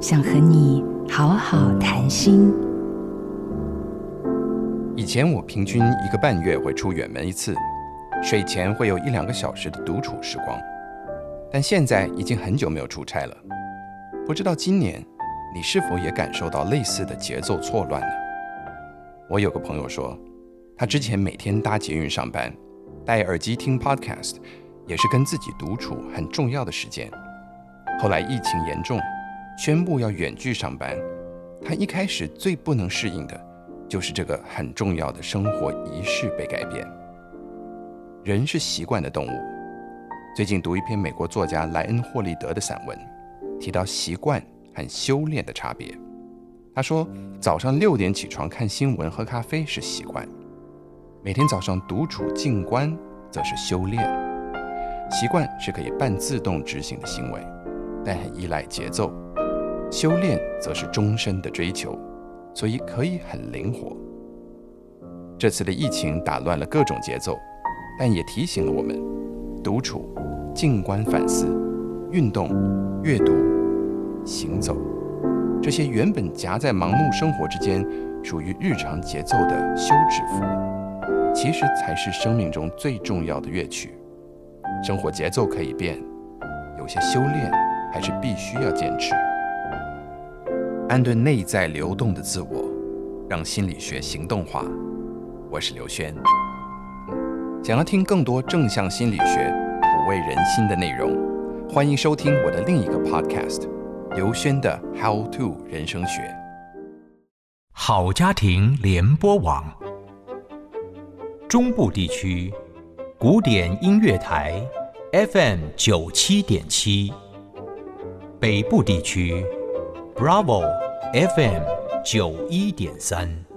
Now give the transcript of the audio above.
想和你好好谈心。以前我平均一个半月会出远门一次，睡前会有一两个小时的独处时光。但现在已经很久没有出差了，不知道今年你是否也感受到类似的节奏错乱呢？我有个朋友说，他之前每天搭捷运上班，戴耳机听 podcast，也是跟自己独处很重要的时间。后来疫情严重。宣布要远距上班，他一开始最不能适应的，就是这个很重要的生活仪式被改变。人是习惯的动物。最近读一篇美国作家莱恩·霍利德的散文，提到习惯和修炼的差别。他说，早上六点起床看新闻、喝咖啡是习惯，每天早上独处静观则是修炼。习惯是可以半自动执行的行为，但很依赖节奏。修炼则是终身的追求，所以可以很灵活。这次的疫情打乱了各种节奏，但也提醒了我们：独处、静观、反思、运动、阅读、行走，这些原本夹在忙碌生活之间、属于日常节奏的休止符，其实才是生命中最重要的乐曲。生活节奏可以变，有些修炼还是必须要坚持。安顿内在流动的自我，让心理学行动化。我是刘轩。想要听更多正向心理学、抚慰人心的内容，欢迎收听我的另一个 Podcast《刘轩的 How to 人生学》。好家庭联播网，中部地区古典音乐台 FM 九七点七，北部地区。Bravo FM 九一点三。